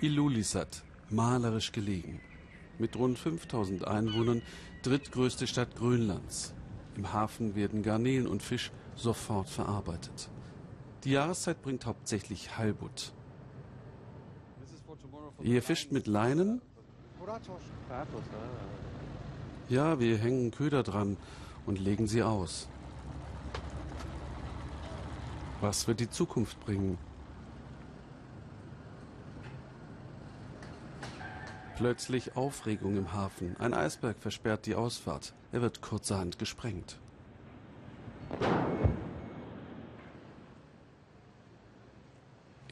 Ilulissat, malerisch gelegen. Mit rund 5000 Einwohnern drittgrößte Stadt Grönlands. Im Hafen werden Garnelen und Fisch sofort verarbeitet. Die Jahreszeit bringt hauptsächlich Halbut. Ihr fischt mit Leinen? Ja, wir hängen Köder dran und legen sie aus. Was wird die Zukunft bringen? Plötzlich Aufregung im Hafen. Ein Eisberg versperrt die Ausfahrt. Er wird kurzerhand gesprengt.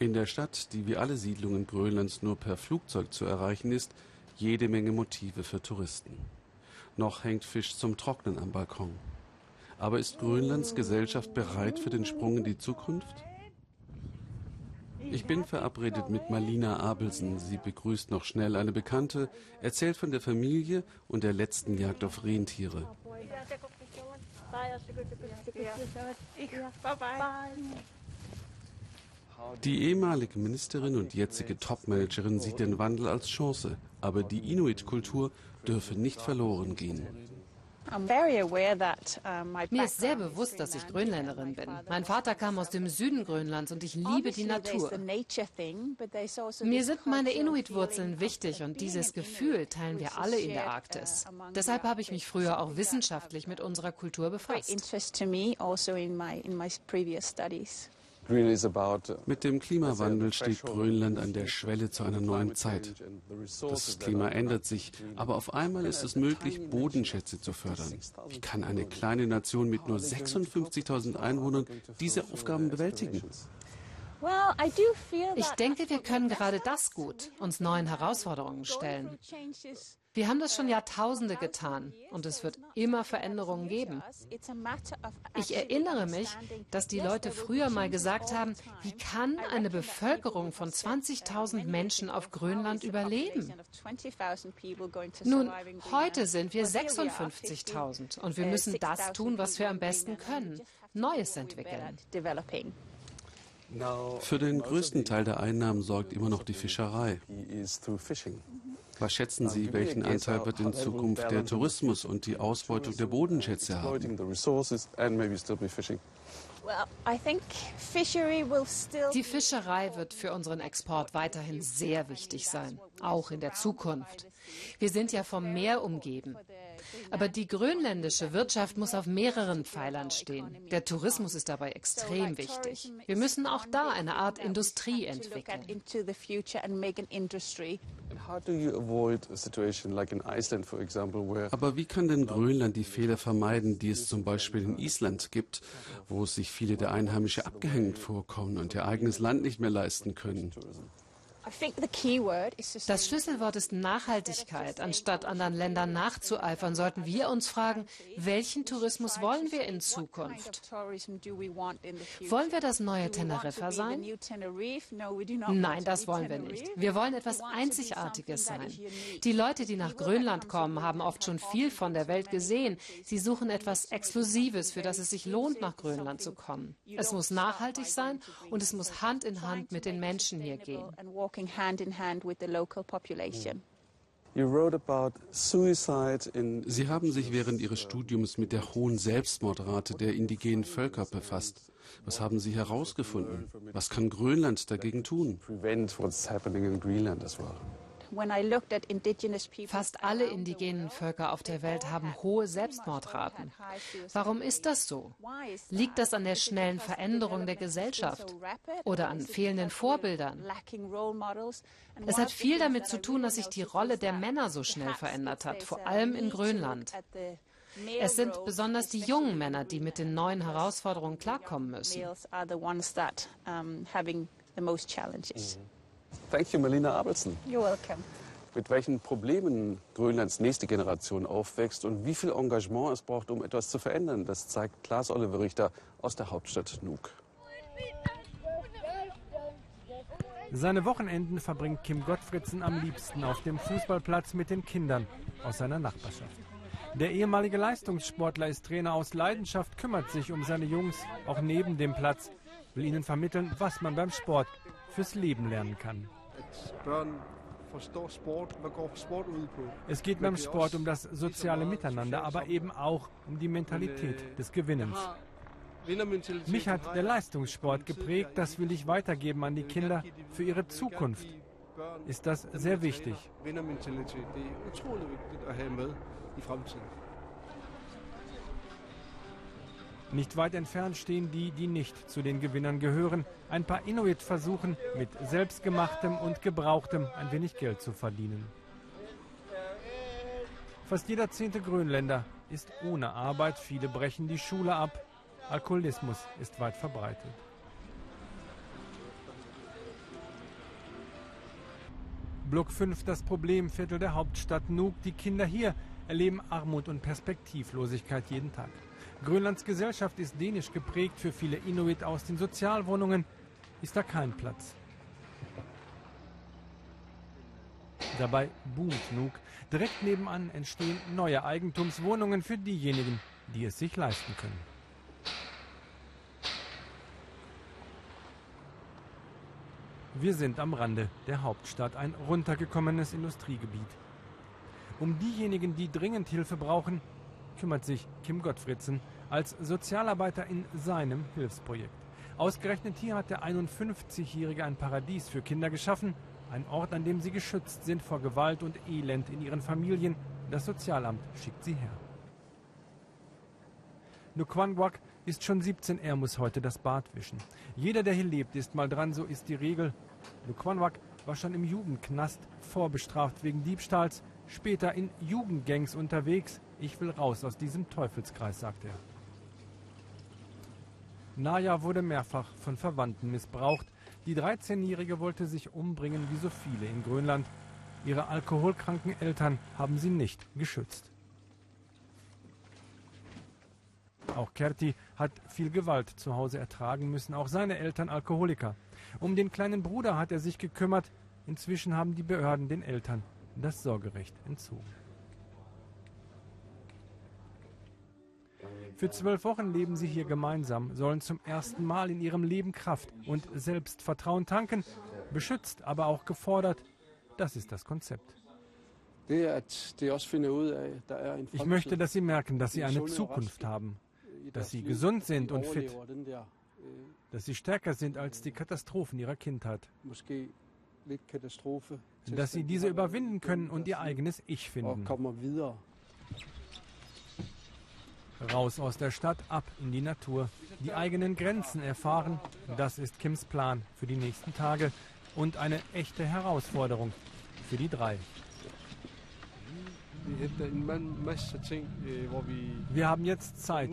In der Stadt, die wie alle Siedlungen Grönlands nur per Flugzeug zu erreichen ist, jede Menge Motive für Touristen. Noch hängt Fisch zum Trocknen am Balkon. Aber ist Grönlands Gesellschaft bereit für den Sprung in die Zukunft? Ich bin verabredet mit Malina Abelsen. Sie begrüßt noch schnell eine Bekannte, erzählt von der Familie und der letzten Jagd auf Rentiere. Die ehemalige Ministerin und jetzige Topmanagerin sieht den Wandel als Chance, aber die Inuit-Kultur dürfe nicht verloren gehen. Mir ist sehr bewusst, dass ich Grönländerin bin. Mein Vater kam aus dem Süden Grönlands und ich liebe die Natur. Also Mir sind meine Inuit-Wurzeln wichtig und dieses Gefühl teilen wir alle in der Arktis. Deshalb habe ich mich früher auch wissenschaftlich mit unserer Kultur befasst. Mit dem Klimawandel steht Grönland an der Schwelle zu einer neuen Zeit. Das Klima ändert sich, aber auf einmal ist es möglich, Bodenschätze zu fördern. Wie kann eine kleine Nation mit nur 56.000 Einwohnern diese Aufgaben bewältigen? Ich denke, wir können gerade das gut, uns neuen Herausforderungen stellen. Wir haben das schon Jahrtausende getan und es wird immer Veränderungen geben. Ich erinnere mich, dass die Leute früher mal gesagt haben, wie kann eine Bevölkerung von 20.000 Menschen auf Grönland überleben? Nun, heute sind wir 56.000 und wir müssen das tun, was wir am besten können, Neues entwickeln. Für den größten Teil der Einnahmen sorgt immer noch die Fischerei. Was schätzen Sie, welchen Anteil wird in Zukunft der Tourismus und die Ausbeutung der Bodenschätze haben? Die Fischerei wird für unseren Export weiterhin sehr wichtig sein, auch in der Zukunft. Wir sind ja vom Meer umgeben. Aber die grönländische Wirtschaft muss auf mehreren Pfeilern stehen. Der Tourismus ist dabei extrem wichtig. Wir müssen auch da eine Art Industrie entwickeln. Aber wie kann denn Grönland die Fehler vermeiden, die es zum Beispiel in Island gibt, wo sich viele der Einheimische abgehängt vorkommen und ihr eigenes Land nicht mehr leisten können? Das Schlüsselwort ist Nachhaltigkeit. Anstatt anderen Ländern nachzueifern, sollten wir uns fragen, welchen Tourismus wollen wir in Zukunft? Wollen wir das neue Teneriffa sein? Nein, das wollen wir nicht. Wir wollen etwas Einzigartiges sein. Die Leute, die nach Grönland kommen, haben oft schon viel von der Welt gesehen. Sie suchen etwas Exklusives, für das es sich lohnt, nach Grönland zu kommen. Es muss nachhaltig sein und es muss Hand in Hand mit den Menschen hier gehen working hand in hand with the local population. Sie haben sich während Ihres Studiums mit der hohen Selbstmordrate der indigenen Völker befasst. Was haben Sie herausgefunden? Was kann Grönland dagegen tun? Fast alle indigenen Völker auf der Welt haben hohe Selbstmordraten. Warum ist das so? Liegt das an der schnellen Veränderung der Gesellschaft oder an fehlenden Vorbildern? Es hat viel damit zu tun, dass sich die Rolle der Männer so schnell verändert hat, vor allem in Grönland. Es sind besonders die jungen Männer, die mit den neuen Herausforderungen klarkommen müssen. Thank you, Melina Abelson. You're welcome. Mit welchen Problemen Grönlands nächste Generation aufwächst und wie viel Engagement es braucht, um etwas zu verändern, das zeigt Klaas Oliver Richter aus der Hauptstadt Nuuk. Seine Wochenenden verbringt Kim Gottfriedsen am liebsten auf dem Fußballplatz mit den Kindern aus seiner Nachbarschaft. Der ehemalige Leistungssportler ist Trainer aus Leidenschaft, kümmert sich um seine Jungs, auch neben dem Platz, will ihnen vermitteln, was man beim Sport fürs Leben lernen kann. Es geht beim Sport um das soziale Miteinander, aber eben auch um die Mentalität des Gewinnens. Mich hat der Leistungssport geprägt, das will ich weitergeben an die Kinder für ihre Zukunft. Ist das sehr wichtig. Nicht weit entfernt stehen die, die nicht zu den Gewinnern gehören. Ein paar Inuit versuchen, mit selbstgemachtem und gebrauchtem ein wenig Geld zu verdienen. Fast jeder zehnte Grönländer ist ohne Arbeit. Viele brechen die Schule ab. Alkoholismus ist weit verbreitet. Block 5 das Problemviertel der Hauptstadt Nuuk. Die Kinder hier erleben Armut und Perspektivlosigkeit jeden Tag. Grönlands Gesellschaft ist dänisch geprägt. Für viele Inuit aus den Sozialwohnungen ist da kein Platz. Dabei boomt Nuuk. Direkt nebenan entstehen neue Eigentumswohnungen für diejenigen, die es sich leisten können. Wir sind am Rande der Hauptstadt, ein runtergekommenes Industriegebiet. Um diejenigen, die dringend Hilfe brauchen, kümmert sich Kim Gottfriedsen als Sozialarbeiter in seinem Hilfsprojekt. Ausgerechnet hier hat der 51-Jährige ein Paradies für Kinder geschaffen, ein Ort, an dem sie geschützt sind vor Gewalt und Elend in ihren Familien. Das Sozialamt schickt sie her. Nukwangwak ist schon 17, er muss heute das Bad wischen. Jeder, der hier lebt, ist mal dran, so ist die Regel. Nukwangwak war schon im Jugendknast vorbestraft wegen Diebstahls, später in Jugendgangs unterwegs. Ich will raus aus diesem Teufelskreis, sagt er. Naya wurde mehrfach von Verwandten missbraucht. Die 13-Jährige wollte sich umbringen wie so viele in Grönland. Ihre alkoholkranken Eltern haben sie nicht geschützt. Auch Kerti hat viel Gewalt zu Hause ertragen müssen, auch seine Eltern Alkoholiker. Um den kleinen Bruder hat er sich gekümmert. Inzwischen haben die Behörden den Eltern das Sorgerecht entzogen. Für zwölf Wochen leben sie hier gemeinsam, sollen zum ersten Mal in ihrem Leben Kraft und Selbstvertrauen tanken, beschützt, aber auch gefordert. Das ist das Konzept. Ich möchte, dass sie merken, dass sie eine Zukunft haben, dass sie gesund sind und fit, dass sie stärker sind als die Katastrophen ihrer Kindheit, dass sie diese überwinden können und ihr eigenes Ich finden. Raus aus der Stadt, ab in die Natur, die eigenen Grenzen erfahren, das ist Kims Plan für die nächsten Tage und eine echte Herausforderung für die drei. Wir haben jetzt Zeit,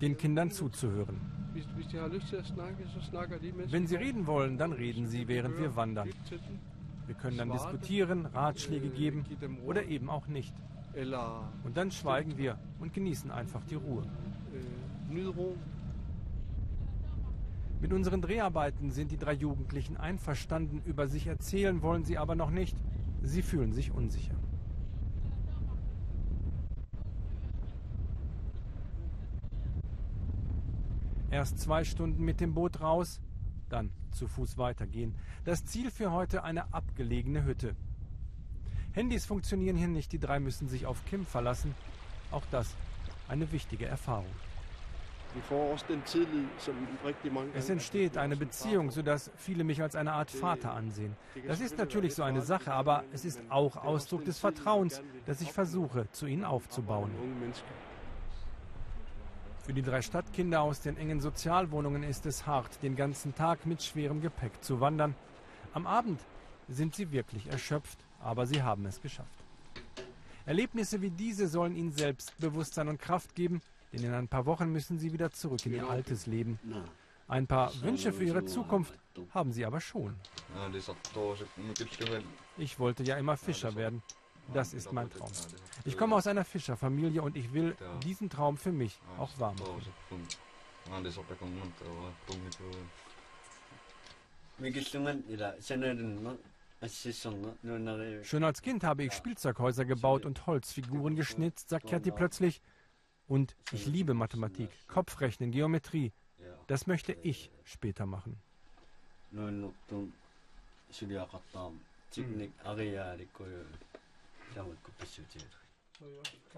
den Kindern zuzuhören. Wenn sie reden wollen, dann reden sie, während wir wandern. Wir können dann diskutieren, Ratschläge geben oder eben auch nicht. Und dann schweigen wir und genießen einfach die Ruhe. Mit unseren Dreharbeiten sind die drei Jugendlichen einverstanden, über sich erzählen wollen sie aber noch nicht. Sie fühlen sich unsicher. Erst zwei Stunden mit dem Boot raus, dann zu Fuß weitergehen. Das Ziel für heute eine abgelegene Hütte. Handys funktionieren hier nicht, die drei müssen sich auf Kim verlassen. Auch das eine wichtige Erfahrung. Es entsteht eine Beziehung, sodass viele mich als eine Art Vater ansehen. Das ist natürlich so eine Sache, aber es ist auch Ausdruck des Vertrauens, das ich versuche, zu ihnen aufzubauen. Für die drei Stadtkinder aus den engen Sozialwohnungen ist es hart, den ganzen Tag mit schwerem Gepäck zu wandern. Am Abend sind sie wirklich erschöpft, aber sie haben es geschafft. Erlebnisse wie diese sollen ihnen Selbstbewusstsein und Kraft geben, denn in ein paar Wochen müssen sie wieder zurück in ihr altes Leben. Ein paar Wünsche für ihre Zukunft haben sie aber schon. Ich wollte ja immer Fischer werden. Das ist mein Traum. Ich komme aus einer Fischerfamilie und ich will diesen Traum für mich auch wahr machen. Schon als Kind habe ich Spielzeughäuser gebaut und Holzfiguren geschnitzt, sagt Kathi plötzlich. Und ich liebe Mathematik, Kopfrechnen, Geometrie. Das möchte ich später machen.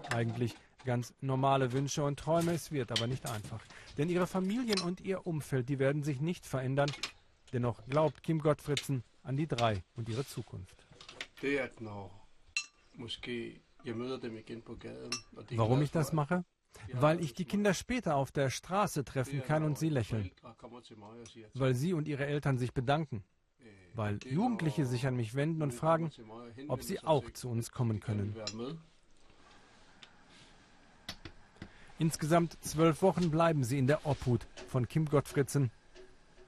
Eigentlich ganz normale Wünsche und Träume, es wird aber nicht einfach. Denn ihre Familien und ihr Umfeld, die werden sich nicht verändern. Dennoch glaubt Kim Gottfriedsen an die drei und ihre Zukunft. Warum ich das mache? Weil ich die Kinder später auf der Straße treffen kann und sie lächeln. Weil sie und ihre Eltern sich bedanken. Weil Jugendliche sich an mich wenden und fragen, ob sie auch zu uns kommen können. Insgesamt zwölf Wochen bleiben sie in der Obhut von Kim Gottfriedsen.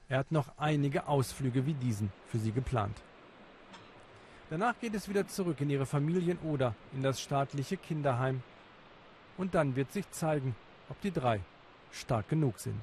Er hat noch einige Ausflüge wie diesen für sie geplant. Danach geht es wieder zurück in ihre Familien oder in das staatliche Kinderheim. Und dann wird sich zeigen, ob die drei stark genug sind.